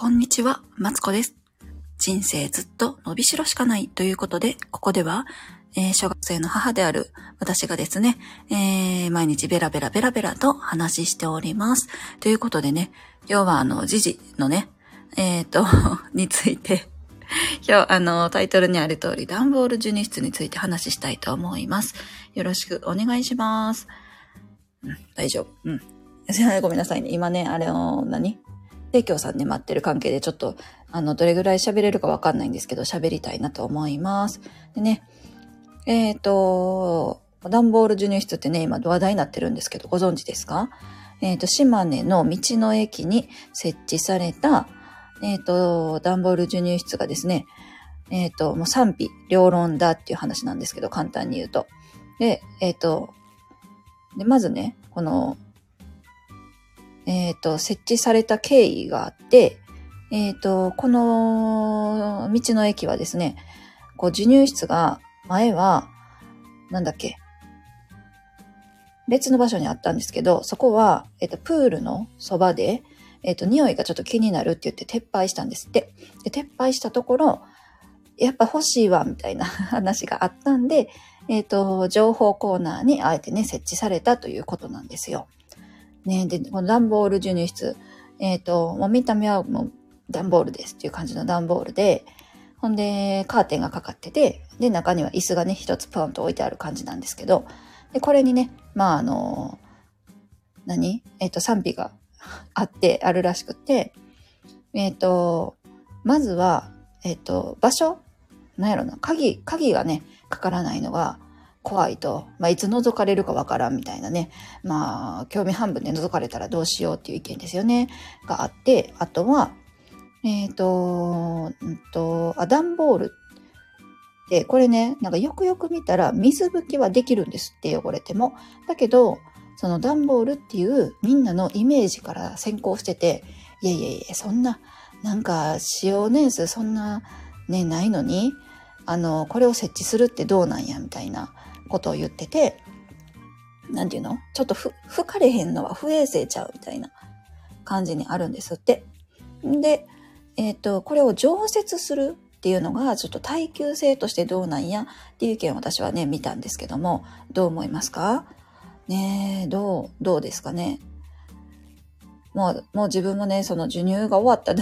こんにちは、マツコです。人生ずっと伸びしろしかないということで、ここでは、えー、小学生の母である私がですね、えー、毎日ベラベラベラベラと話しております。ということでね、今日はあの、時事のね、えっ、ー、と、について、今日、あの、タイトルにある通り、段ボール授乳室について話したいと思います。よろしくお願いします。うん、大丈夫。うん。ごめんなさいね。今ね、あれを何、提供さんね、待ってる関係でちょっと、あの、どれぐらい喋れるかわかんないんですけど、喋りたいなと思います。でね、えっ、ー、と、段ボール授乳室ってね、今話題になってるんですけど、ご存知ですか？えっ、ー、と、島根の道の駅に設置された、えっ、ー、と、段ボール授乳室がですね、えっ、と、もう賛否両論だっていう話なんですけど、簡単に言うと。で、えっ、と、で、まずね、このえっ、ー、と、設置された経緯があって、えっ、ー、と、この道の駅はですね、こう、授乳室が前は、なんだっけ、別の場所にあったんですけど、そこは、えっ、ー、と、プールのそばで、えっ、と、匂いがちょっと気になるって言って撤廃したんですって。で、撤廃したところ、やっぱ欲しいわ、みたいな 話があったんで、えっ、と、情報コーナーにあえてね、設置されたということなんですよ。ね、で、この段ボール授乳室、えっ、ー、と、もう見た目はもう段ボールですっていう感じの段ボールで、ほんで、カーテンがかかってて、で、中には椅子がね、一つポンと置いてある感じなんですけど、で、これにね、まあ、あの、何？えっ、ー、と、賛否が あって、あるらしくて、えっ、ー、と、まずは、えっ、と、場所？なんやろな、鍵、鍵がね、かからないのが、怖いと、まあ、いつ覗かれるかわからんみたいなね、まあ、興味半分で覗かれたらどうしようっていう意見ですよね、があって、あとは、えっ、ー、と、うんと、あ、段ボールって、これね、なんかよくよく見たら水拭きはできるんですって汚れても。だけど、その段ボールっていうみんなのイメージから先行してて、いやいやいや、そんな、なんか使用年数そんなね、ないのに、あの、これを設置するってどうなんや、みたいな。ことを言ってて、なんていうの？ちょっとふ、吹かれへんのは不衛生ちゃうみたいな感じにあるんですって。で、えっ、ー、と、これを常設するっていうのがちょっと耐久性としてどうなんやっていう意見を私はね、見たんですけども、どう思いますか？ねえ、どう、どうですかね？もう、もう自分もね、その授乳が終わった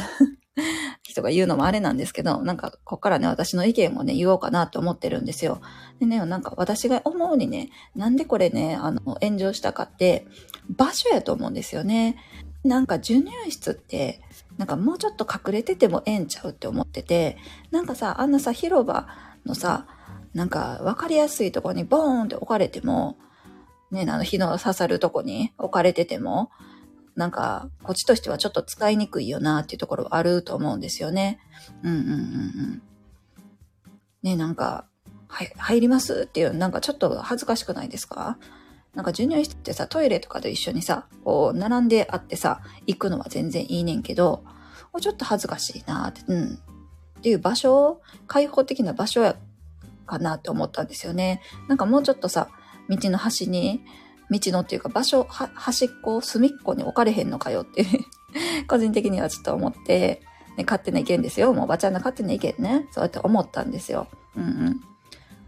人が言うのもあれなんですけど、なんか、こっからね、私の意見もね、言おうかなと思ってるんですよ。でね、なんか私が思うにね、なんでこれね、あの、炎上したかって、場所やと思うんですよね。なんか授乳室って、なんかもうちょっと隠れててもええんちゃうって思ってて、なんかさ、あんなさ、広場のさ、なんか分かりやすいとこにボーンって置かれても、ね、あの火の刺さるとこに置かれてても、なんか、こっちとしてはちょっと使いにくいよなっていうところはあると思うんですよね。うんうんうんうん。ね、なんか、はい、入りますっていう、なんかちょっと恥ずかしくないですか？なんか授乳室ってさ、トイレとかと一緒にさ、こう、並んであってさ、行くのは全然いいねんけど、ちょっと恥ずかしいなって、うん。っていう場所を、開放的な場所やかなって思ったんですよね。なんかもうちょっとさ、道の端に、道のっていうか場所、端っこ、隅っこに置かれへんのかよって 個人的にはちょっと思って、ね、勝手な意見ですよ。もうおばちゃんの勝手な意見ね。そうやって思ったんですよ。うん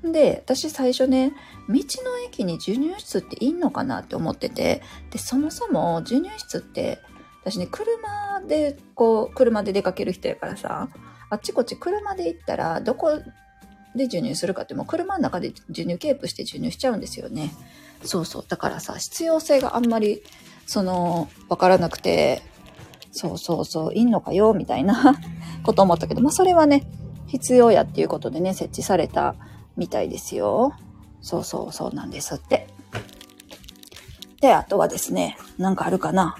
うん。で、私最初ね、道の駅に授乳室っていんのかなって思ってて、で、そもそも授乳室って、私ね、車で、こう、車で出かける人やからさ、あっちこっち車で行ったら、どこで授乳するかって、もう車の中で授乳ケープして授乳しちゃうんですよね。そうそう。だからさ、必要性があんまり、その、わからなくて、そうそうそう、いんのかよ、みたいな こと思ったけど、まあそれはね、必要やっていうことでね、設置されたみたいですよ。そうそうそうなんですって。で、あとはですね、なんかあるかな。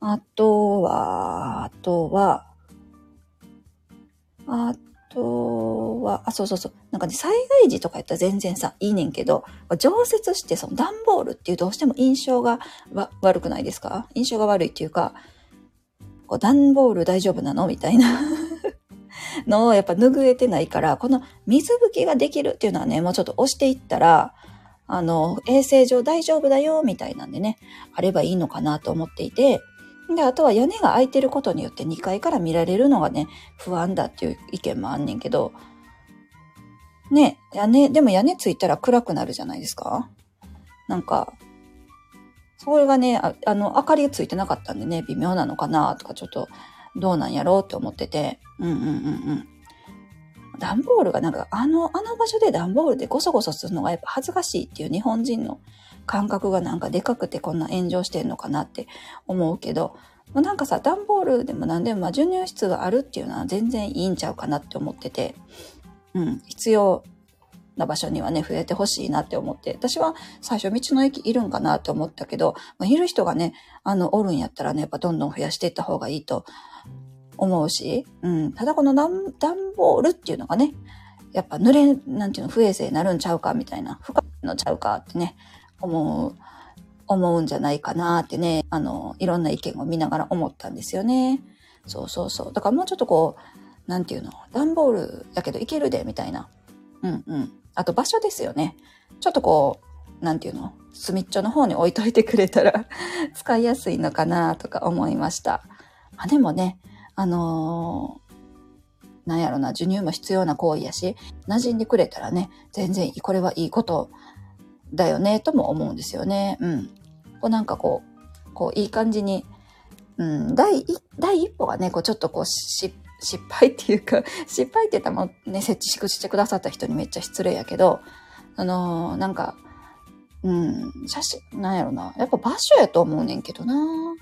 あとは、あとは、あとは、あ、そうそうそう。なんかね、災害時とかやったら全然さ、いいねんけど、常設してその段ボールっていうどうしても印象が悪くないですか？印象が悪いっていうか、こう段ボール大丈夫なの？みたいな。のをやっぱ拭えてないから、この水拭きができるっていうのはね、もうちょっと押していったら、あの、衛生上大丈夫だよ、みたいなんでね、あればいいのかなと思っていて、で、あとは屋根が開いてることによって2階から見られるのがね、不安だっていう意見もあんねんけど、ね、屋根、でも屋根ついたら暗くなるじゃないですかなんか、それがねあ、あの、明かりがついてなかったんでね、微妙なのかなとか、ちょっと、どうなんやろうって思ってて、うんうんうんうん。段ボールがなんか、あの、あの場所で段ボールでゴソゴソするのがやっぱ恥ずかしいっていう日本人の感覚がなんかでかくてこんな炎上してんのかなって思うけど、なんかさ、段ボールでも何でも、まあ、授乳室があるっていうのは全然いいんちゃうかなって思ってて、うん、必要な場所にはね、増えてほしいなって思って、私は最初道の駅いるんかなって思ったけど、まあ、いる人がね、あの、おるんやったらね、やっぱどんどん増やしていった方がいいと思うし、うん、ただこの段ボールっていうのがね、やっぱ濡れ、なんていうの、不衛生になるんちゃうかみたいな、不可のちゃうかってね、思う、思うんじゃないかなってね、あの、いろんな意見を見ながら思ったんですよね。そうそうそう。だからもうちょっとこう、なんていうの、段ボールやけどいけるで、みたいな。うんうん。あと場所ですよね。ちょっとこう、なんていうの、隅っちょの方に置いといてくれたら 使いやすいのかなとか思いました。まあでもね、あのー、なんやろな、授乳も必要な行為やし、馴染んでくれたらね、全然これはいいことだよね、とも思うんですよね。うん。こうなんかこう、こういい感じに、うん、第一、第一歩がね、こうちょっとこう失敗っていうか、失敗って言ったらもね、設置してくださった人にめっちゃ失礼やけど、あのー、なんか、うん、写真、なんやろな。やっぱ場所やと思うねんけどな。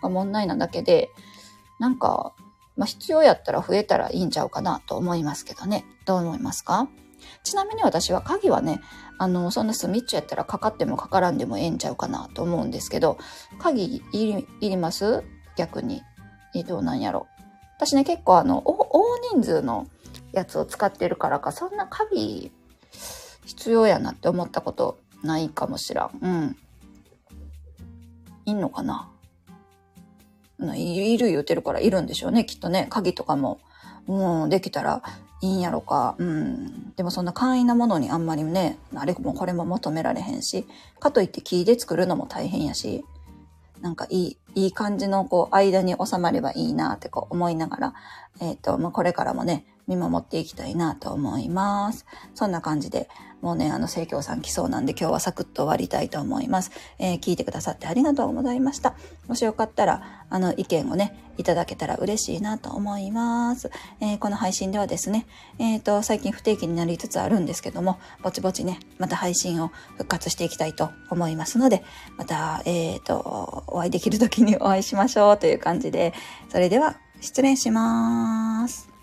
が問題なだけで、なんか、まあ、必要やったら増えたらいいんちゃうかなと思いますけどね。どう思いますか？ちなみに私は鍵はね、あの、そんなスミッチやったらかかってもかからんでもええんちゃうかなと思うんですけど、鍵いりいります？逆に。え、どうなんやろ。私ね、結構あの、大人数のやつを使ってるからか、そんな鍵必要やなって思ったことないかもしらん。うん。いんのかな？いる言うてるからいるんでしょうね、きっとね。鍵とかも、もう、できたらいいんやろか。うん。でもそんな簡易なものにあんまりね、あれもこれも求められへんし、かといって木で作るのも大変やし、なんかいい、いい感じのこう間に収まればいいなってこう思いながら、えっ、ー、と、まあ、これからもね、見守っていきたいなと思います。そんな感じで、もうね、あの、聖教さん来そうなんで今日はサクッと終わりたいと思います。えー、聞いてくださってありがとうございました。もしよかったら、あの、意見をね、いただけたら嬉しいなと思います。えー、この配信ではですね、えっ、ー、と、最近不定期になりつつあるんですけども、ぼちぼちね、また配信を復活していきたいと思いますので、また、えっ、と、お会いできる時にお会いしましょうという感じで、それでは、失礼します。